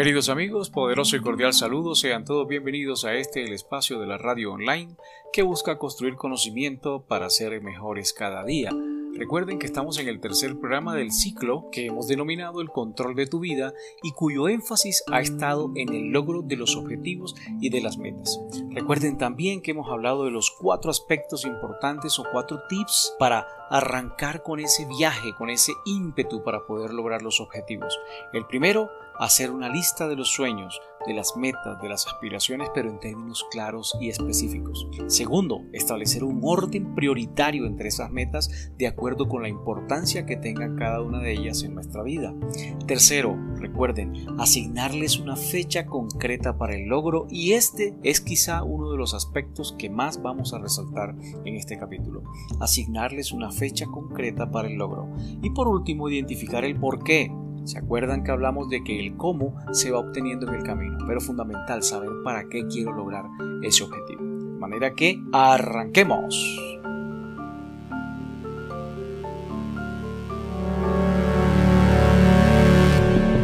Queridos amigos, poderoso y cordial saludo, sean todos bienvenidos a este el espacio de la radio online que busca construir conocimiento para ser mejores cada día. Recuerden que estamos en el tercer programa del ciclo que hemos denominado el control de tu vida y cuyo énfasis ha estado en el logro de los objetivos y de las metas. Recuerden también que hemos hablado de los cuatro aspectos importantes o cuatro tips para arrancar con ese viaje, con ese ímpetu para poder lograr los objetivos. El primero, hacer una lista de los sueños, de las metas, de las aspiraciones, pero en términos claros y específicos. Segundo, establecer un orden prioritario entre esas metas de acuerdo con la importancia que tenga cada una de ellas en nuestra vida. Tercero, recuerden, asignarles una fecha concreta para el logro y este es quizá uno de los aspectos que más vamos a resaltar en este capítulo. Asignarles una fecha concreta para el logro. Y por último, identificar el por qué ¿Se acuerdan que hablamos de que el cómo se va obteniendo en el camino? Pero fundamental saber para qué quiero lograr ese objetivo. De manera que arranquemos.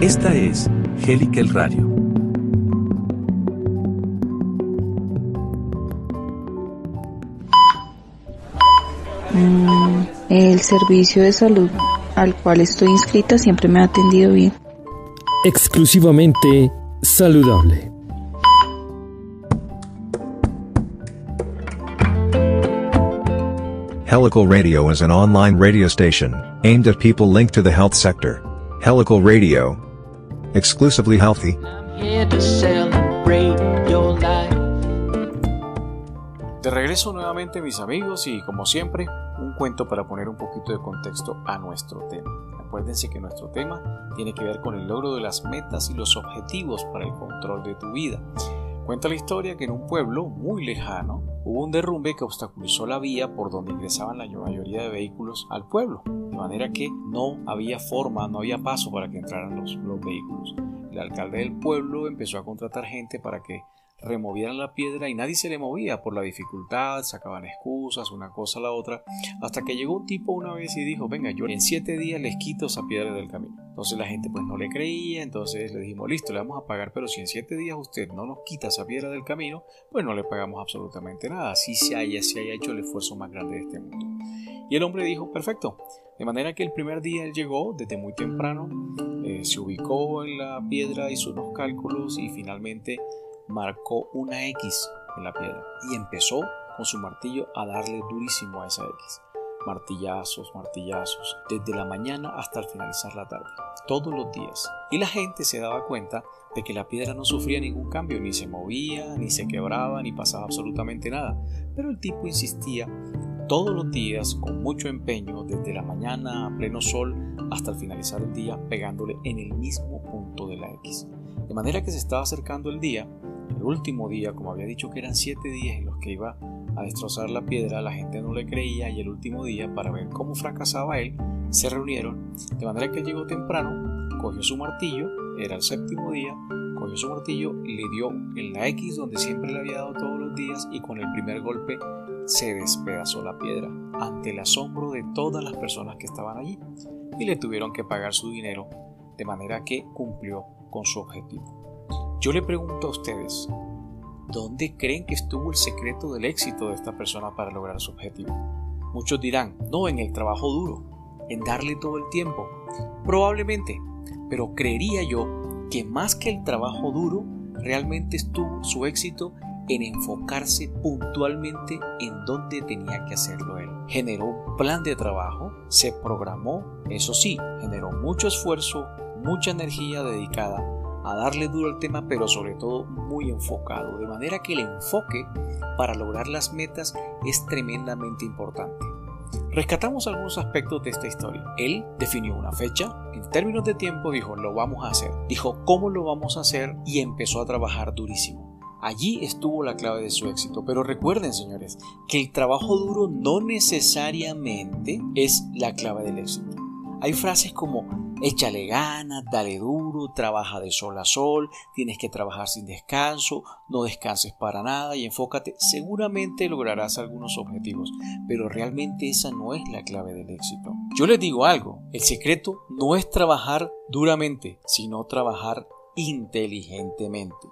Esta es Helical Radio. Mm, el servicio de salud al cual estoy inscrita siempre me ha atendido bien. Exclusivamente saludable. Helical Radio is an online radio station aimed at people linked to the health sector. Helical Radio. Exclusively healthy. Regreso nuevamente mis amigos y como siempre un cuento para poner un poquito de contexto a nuestro tema. Acuérdense que nuestro tema tiene que ver con el logro de las metas y los objetivos para el control de tu vida. Cuenta la historia que en un pueblo muy lejano hubo un derrumbe que obstaculizó la vía por donde ingresaban la mayoría de vehículos al pueblo, de manera que no había forma, no había paso para que entraran los, los vehículos. El alcalde del pueblo empezó a contratar gente para que removieran la piedra y nadie se le movía por la dificultad, sacaban excusas, una cosa a la otra, hasta que llegó un tipo una vez y dijo, venga, yo en siete días les quito esa piedra del camino. Entonces la gente pues no le creía, entonces le dijimos, listo, le vamos a pagar, pero si en siete días usted no nos quita esa piedra del camino, pues no le pagamos absolutamente nada, así se haya, se haya hecho el esfuerzo más grande de este mundo. Y el hombre dijo, perfecto. De manera que el primer día él llegó desde muy temprano, eh, se ubicó en la piedra, hizo unos cálculos y finalmente marcó una X en la piedra y empezó con su martillo a darle durísimo a esa X. Martillazos, martillazos, desde la mañana hasta el finalizar la tarde, todos los días. Y la gente se daba cuenta de que la piedra no sufría ningún cambio, ni se movía, ni se quebraba, ni pasaba absolutamente nada. Pero el tipo insistía todos los días con mucho empeño, desde la mañana a pleno sol hasta el finalizar el día, pegándole en el mismo punto de la X. De manera que se estaba acercando el día el último día, como había dicho que eran siete días en los que iba a destrozar la piedra, la gente no le creía y el último día, para ver cómo fracasaba él, se reunieron, de manera que llegó temprano, cogió su martillo, era el séptimo día, cogió su martillo, le dio en la X donde siempre le había dado todos los días y con el primer golpe se despedazó la piedra ante el asombro de todas las personas que estaban allí y le tuvieron que pagar su dinero de manera que cumplió con su objetivo. Yo le pregunto a ustedes, ¿dónde creen que estuvo el secreto del éxito de esta persona para lograr su objetivo? Muchos dirán, no en el trabajo duro, en darle todo el tiempo. Probablemente, pero creería yo que más que el trabajo duro, realmente estuvo su éxito en enfocarse puntualmente en dónde tenía que hacerlo él. Generó un plan de trabajo, se programó, eso sí, generó mucho esfuerzo, mucha energía dedicada a darle duro al tema, pero sobre todo muy enfocado, de manera que el enfoque para lograr las metas es tremendamente importante. Rescatamos algunos aspectos de esta historia. Él definió una fecha, en términos de tiempo dijo, lo vamos a hacer. Dijo, ¿cómo lo vamos a hacer? Y empezó a trabajar durísimo. Allí estuvo la clave de su éxito. Pero recuerden, señores, que el trabajo duro no necesariamente es la clave del éxito. Hay frases como Échale ganas, dale duro, trabaja de sol a sol, tienes que trabajar sin descanso, no descanses para nada y enfócate. Seguramente lograrás algunos objetivos, pero realmente esa no es la clave del éxito. Yo les digo algo, el secreto no es trabajar duramente, sino trabajar inteligentemente.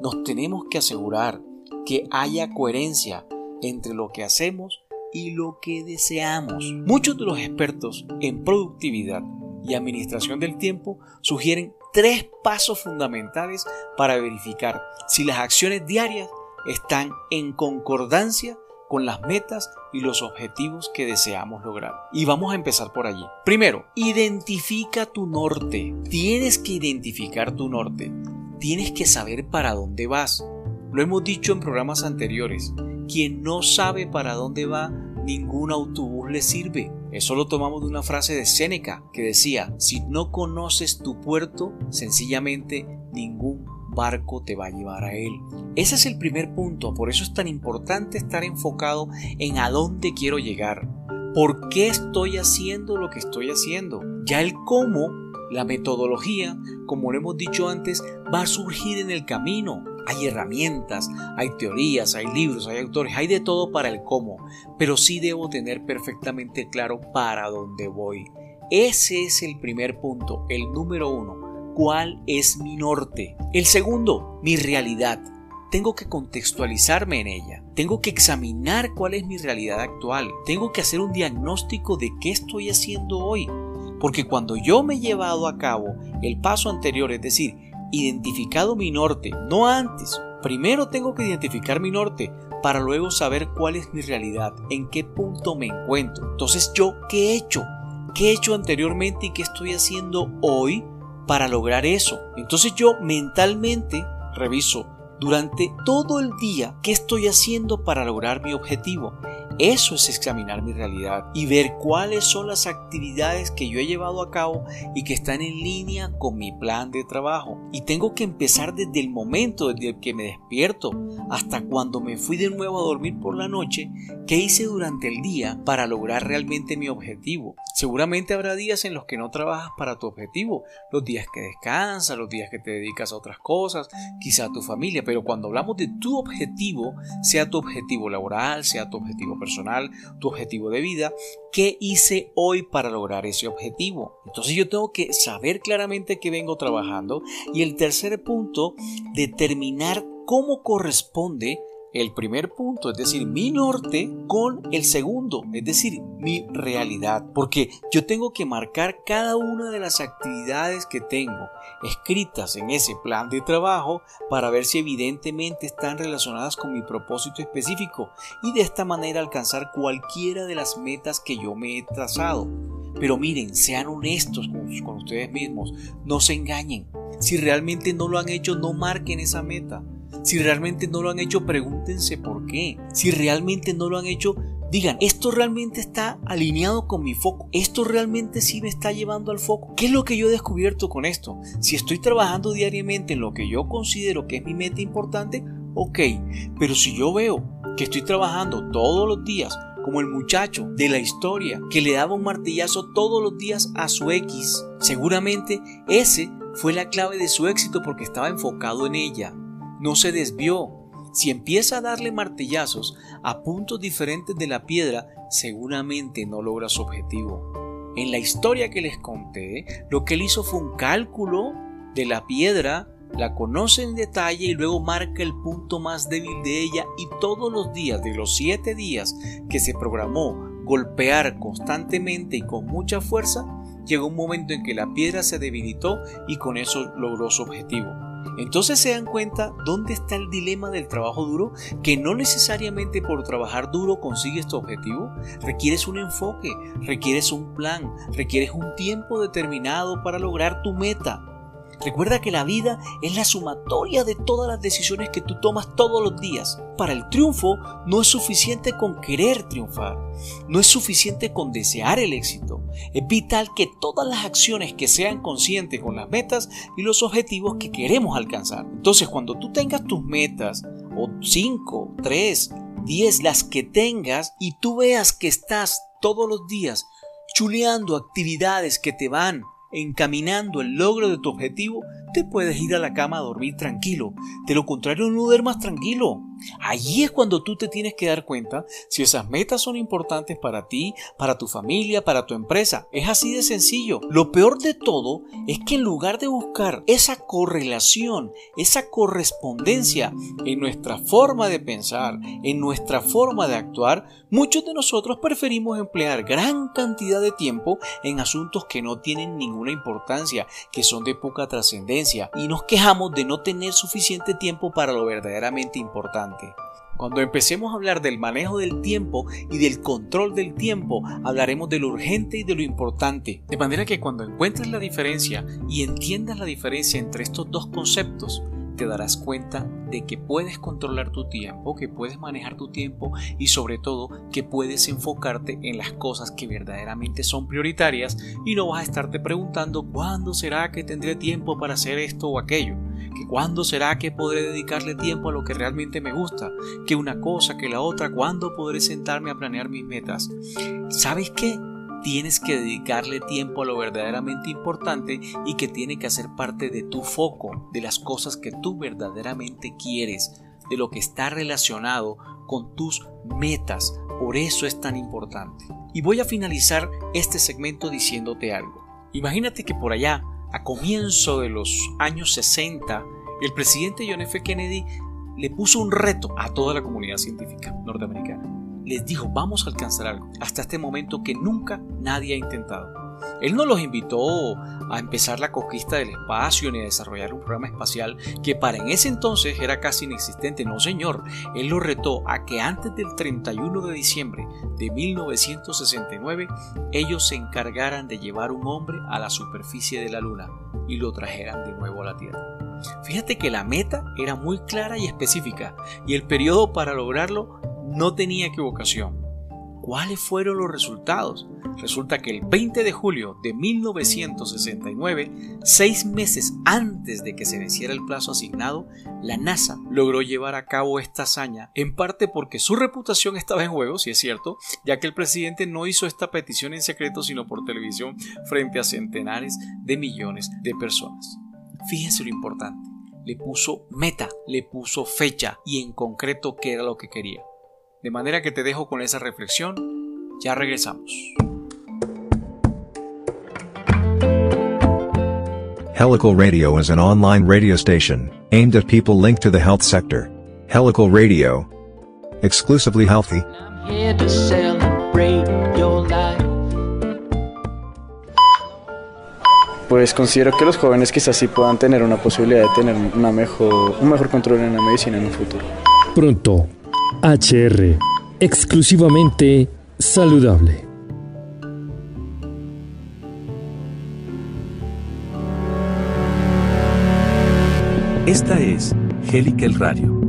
Nos tenemos que asegurar que haya coherencia entre lo que hacemos y lo que deseamos. Muchos de los expertos en productividad y administración del tiempo sugieren tres pasos fundamentales para verificar si las acciones diarias están en concordancia con las metas y los objetivos que deseamos lograr. Y vamos a empezar por allí. Primero, identifica tu norte. Tienes que identificar tu norte. Tienes que saber para dónde vas. Lo hemos dicho en programas anteriores. Quien no sabe para dónde va, ningún autobús le sirve. Eso lo tomamos de una frase de Séneca que decía, si no conoces tu puerto, sencillamente ningún barco te va a llevar a él. Ese es el primer punto, por eso es tan importante estar enfocado en a dónde quiero llegar. ¿Por qué estoy haciendo lo que estoy haciendo? Ya el cómo, la metodología, como lo hemos dicho antes, va a surgir en el camino. Hay herramientas, hay teorías, hay libros, hay autores, hay de todo para el cómo, pero sí debo tener perfectamente claro para dónde voy. Ese es el primer punto, el número uno. ¿Cuál es mi norte? El segundo, mi realidad. Tengo que contextualizarme en ella. Tengo que examinar cuál es mi realidad actual. Tengo que hacer un diagnóstico de qué estoy haciendo hoy. Porque cuando yo me he llevado a cabo el paso anterior, es decir, identificado mi norte, no antes. Primero tengo que identificar mi norte para luego saber cuál es mi realidad, en qué punto me encuentro. Entonces yo, ¿qué he hecho? ¿Qué he hecho anteriormente y qué estoy haciendo hoy para lograr eso? Entonces yo mentalmente reviso durante todo el día qué estoy haciendo para lograr mi objetivo eso es examinar mi realidad y ver cuáles son las actividades que yo he llevado a cabo y que están en línea con mi plan de trabajo. Y tengo que empezar desde el momento desde que me despierto hasta cuando me fui de nuevo a dormir por la noche, qué hice durante el día para lograr realmente mi objetivo. Seguramente habrá días en los que no trabajas para tu objetivo, los días que descansas, los días que te dedicas a otras cosas, quizá a tu familia, pero cuando hablamos de tu objetivo, sea tu objetivo laboral, sea tu objetivo personal, tu objetivo de vida, ¿qué hice hoy para lograr ese objetivo? Entonces yo tengo que saber claramente que vengo trabajando y el tercer punto, determinar cómo corresponde el primer punto, es decir, mi norte, con el segundo, es decir, mi realidad. Porque yo tengo que marcar cada una de las actividades que tengo escritas en ese plan de trabajo para ver si evidentemente están relacionadas con mi propósito específico y de esta manera alcanzar cualquiera de las metas que yo me he trazado. Pero miren, sean honestos con, con ustedes mismos, no se engañen. Si realmente no lo han hecho, no marquen esa meta. Si realmente no lo han hecho, pregúntense por qué. Si realmente no lo han hecho, digan, esto realmente está alineado con mi foco, esto realmente sí me está llevando al foco. ¿Qué es lo que yo he descubierto con esto? Si estoy trabajando diariamente en lo que yo considero que es mi meta importante, ok, pero si yo veo que estoy trabajando todos los días como el muchacho de la historia que le daba un martillazo todos los días a su X, seguramente ese fue la clave de su éxito porque estaba enfocado en ella no se desvió. Si empieza a darle martillazos a puntos diferentes de la piedra, seguramente no logra su objetivo. En la historia que les conté, lo que él hizo fue un cálculo de la piedra, la conoce en detalle y luego marca el punto más débil de ella y todos los días, de los siete días que se programó golpear constantemente y con mucha fuerza, llegó un momento en que la piedra se debilitó y con eso logró su objetivo. Entonces se dan cuenta dónde está el dilema del trabajo duro, que no necesariamente por trabajar duro consigues tu objetivo, requieres un enfoque, requieres un plan, requieres un tiempo determinado para lograr tu meta. Recuerda que la vida es la sumatoria de todas las decisiones que tú tomas todos los días. Para el triunfo no es suficiente con querer triunfar, no es suficiente con desear el éxito. Es vital que todas las acciones que sean conscientes con las metas y los objetivos que queremos alcanzar. Entonces cuando tú tengas tus metas, o 5, 3, 10, las que tengas, y tú veas que estás todos los días chuleando actividades que te van encaminando el logro de tu objetivo, te puedes ir a la cama a dormir tranquilo. De lo contrario, no duermas tranquilo. Allí es cuando tú te tienes que dar cuenta si esas metas son importantes para ti, para tu familia, para tu empresa. Es así de sencillo. Lo peor de todo es que en lugar de buscar esa correlación, esa correspondencia en nuestra forma de pensar, en nuestra forma de actuar, muchos de nosotros preferimos emplear gran cantidad de tiempo en asuntos que no tienen ninguna importancia, que son de poca trascendencia, y nos quejamos de no tener suficiente tiempo para lo verdaderamente importante. Cuando empecemos a hablar del manejo del tiempo y del control del tiempo, hablaremos de lo urgente y de lo importante. De manera que cuando encuentres la diferencia y entiendas la diferencia entre estos dos conceptos, te darás cuenta de que puedes controlar tu tiempo, que puedes manejar tu tiempo y sobre todo que puedes enfocarte en las cosas que verdaderamente son prioritarias y no vas a estarte preguntando cuándo será que tendré tiempo para hacer esto o aquello que cuándo será que podré dedicarle tiempo a lo que realmente me gusta, que una cosa, que la otra, cuándo podré sentarme a planear mis metas. ¿Sabes qué? Tienes que dedicarle tiempo a lo verdaderamente importante y que tiene que hacer parte de tu foco, de las cosas que tú verdaderamente quieres, de lo que está relacionado con tus metas. Por eso es tan importante. Y voy a finalizar este segmento diciéndote algo. Imagínate que por allá a comienzo de los años 60, el presidente John F. Kennedy le puso un reto a toda la comunidad científica norteamericana. Les dijo, vamos a alcanzar algo, hasta este momento que nunca nadie ha intentado. Él no los invitó a empezar la conquista del espacio ni a desarrollar un programa espacial que para en ese entonces era casi inexistente. No, señor. Él los retó a que antes del 31 de diciembre de 1969 ellos se encargaran de llevar un hombre a la superficie de la Luna y lo trajeran de nuevo a la Tierra. Fíjate que la meta era muy clara y específica y el periodo para lograrlo no tenía equivocación. ¿Cuáles fueron los resultados? Resulta que el 20 de julio de 1969, seis meses antes de que se venciera el plazo asignado, la NASA logró llevar a cabo esta hazaña, en parte porque su reputación estaba en juego, si es cierto, ya que el presidente no hizo esta petición en secreto sino por televisión frente a centenares de millones de personas. Fíjense lo importante, le puso meta, le puso fecha y en concreto qué era lo que quería. De manera que te dejo con esa reflexión. Ya regresamos. Helical Radio is an online radio station aimed at people linked to the health sector. Helical Radio. Exclusively healthy. Pues considero que los jóvenes quizás sí puedan tener una posibilidad de tener una mejor, un mejor control en la medicina en un futuro. Pronto, HR, exclusivamente saludable. Esta es Helical Radio.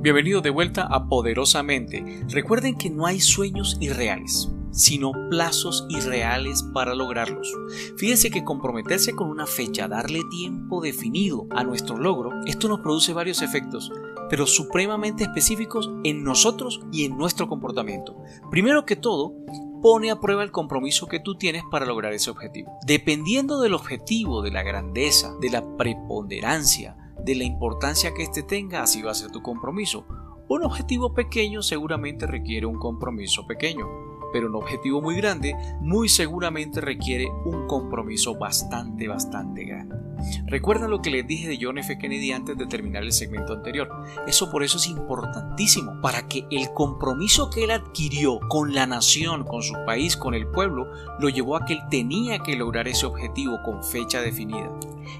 Bienvenido de vuelta a Poderosamente. Recuerden que no hay sueños irreales sino plazos irreales para lograrlos. Fíjense que comprometerse con una fecha, darle tiempo definido a nuestro logro, esto nos produce varios efectos, pero supremamente específicos en nosotros y en nuestro comportamiento. Primero que todo, pone a prueba el compromiso que tú tienes para lograr ese objetivo. Dependiendo del objetivo, de la grandeza, de la preponderancia, de la importancia que éste tenga, así va a ser tu compromiso. Un objetivo pequeño seguramente requiere un compromiso pequeño pero un objetivo muy grande muy seguramente requiere un compromiso bastante, bastante grande. Recuerda lo que les dije de John F. Kennedy antes de terminar el segmento anterior. Eso por eso es importantísimo, para que el compromiso que él adquirió con la nación, con su país, con el pueblo, lo llevó a que él tenía que lograr ese objetivo con fecha definida.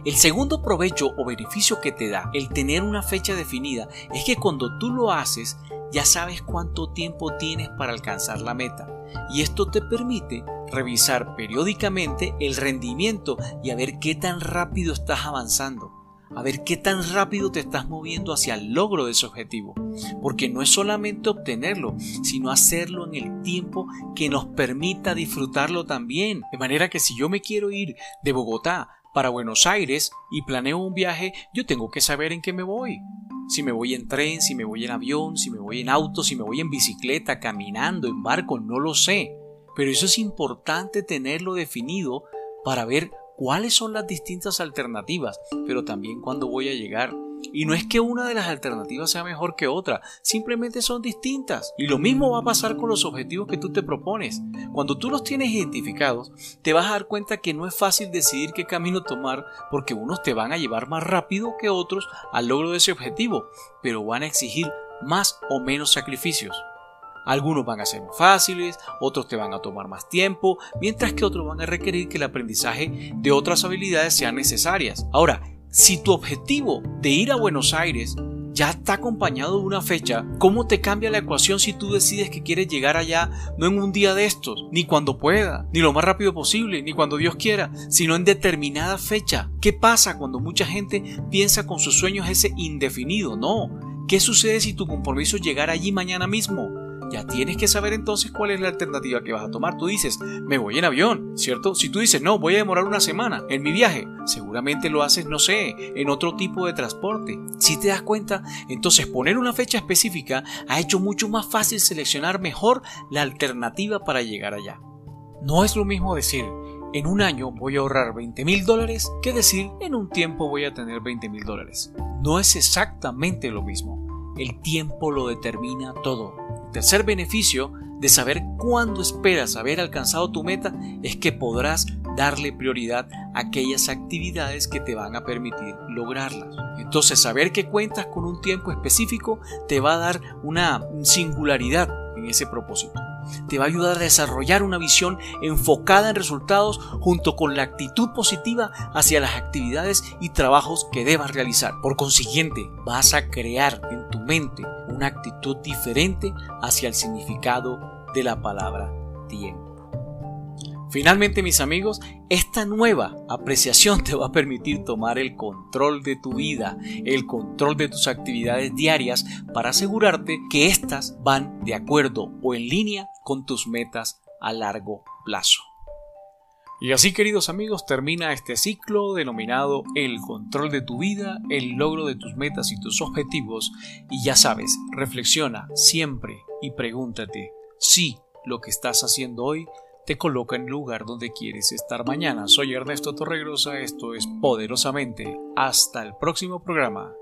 El segundo provecho o beneficio que te da el tener una fecha definida es que cuando tú lo haces, ya sabes cuánto tiempo tienes para alcanzar la meta y esto te permite revisar periódicamente el rendimiento y a ver qué tan rápido estás avanzando, a ver qué tan rápido te estás moviendo hacia el logro de ese objetivo, porque no es solamente obtenerlo, sino hacerlo en el tiempo que nos permita disfrutarlo también, de manera que si yo me quiero ir de Bogotá para Buenos Aires y planeo un viaje, yo tengo que saber en qué me voy si me voy en tren, si me voy en avión, si me voy en auto, si me voy en bicicleta, caminando, en barco, no lo sé. Pero eso es importante tenerlo definido para ver cuáles son las distintas alternativas, pero también cuándo voy a llegar. Y no es que una de las alternativas sea mejor que otra, simplemente son distintas. Y lo mismo va a pasar con los objetivos que tú te propones. Cuando tú los tienes identificados, te vas a dar cuenta que no es fácil decidir qué camino tomar porque unos te van a llevar más rápido que otros al logro de ese objetivo, pero van a exigir más o menos sacrificios. Algunos van a ser más fáciles, otros te van a tomar más tiempo, mientras que otros van a requerir que el aprendizaje de otras habilidades sean necesarias. Ahora, si tu objetivo de ir a Buenos Aires ya está acompañado de una fecha, ¿cómo te cambia la ecuación si tú decides que quieres llegar allá no en un día de estos, ni cuando pueda, ni lo más rápido posible, ni cuando Dios quiera, sino en determinada fecha? ¿Qué pasa cuando mucha gente piensa con sus sueños ese indefinido? No. ¿Qué sucede si tu compromiso es llegar allí mañana mismo? Ya tienes que saber entonces cuál es la alternativa que vas a tomar. Tú dices, me voy en avión, ¿cierto? Si tú dices, no, voy a demorar una semana en mi viaje, seguramente lo haces, no sé, en otro tipo de transporte. Si te das cuenta, entonces poner una fecha específica ha hecho mucho más fácil seleccionar mejor la alternativa para llegar allá. No es lo mismo decir, en un año voy a ahorrar 20 mil dólares que decir en un tiempo voy a tener 20 mil dólares. No es exactamente lo mismo. El tiempo lo determina todo. Tercer beneficio de saber cuándo esperas haber alcanzado tu meta es que podrás darle prioridad a aquellas actividades que te van a permitir lograrlas. Entonces, saber que cuentas con un tiempo específico te va a dar una singularidad en ese propósito. Te va a ayudar a desarrollar una visión enfocada en resultados junto con la actitud positiva hacia las actividades y trabajos que debas realizar. Por consiguiente, vas a crear en tu mente una actitud diferente hacia el significado de la palabra tiempo. Finalmente, mis amigos, esta nueva apreciación te va a permitir tomar el control de tu vida, el control de tus actividades diarias para asegurarte que éstas van de acuerdo o en línea con tus metas a largo plazo. Y así, queridos amigos, termina este ciclo denominado el control de tu vida, el logro de tus metas y tus objetivos. Y ya sabes, reflexiona siempre y pregúntate si lo que estás haciendo hoy te coloca en el lugar donde quieres estar mañana. Soy Ernesto Torregrosa, esto es Poderosamente. Hasta el próximo programa.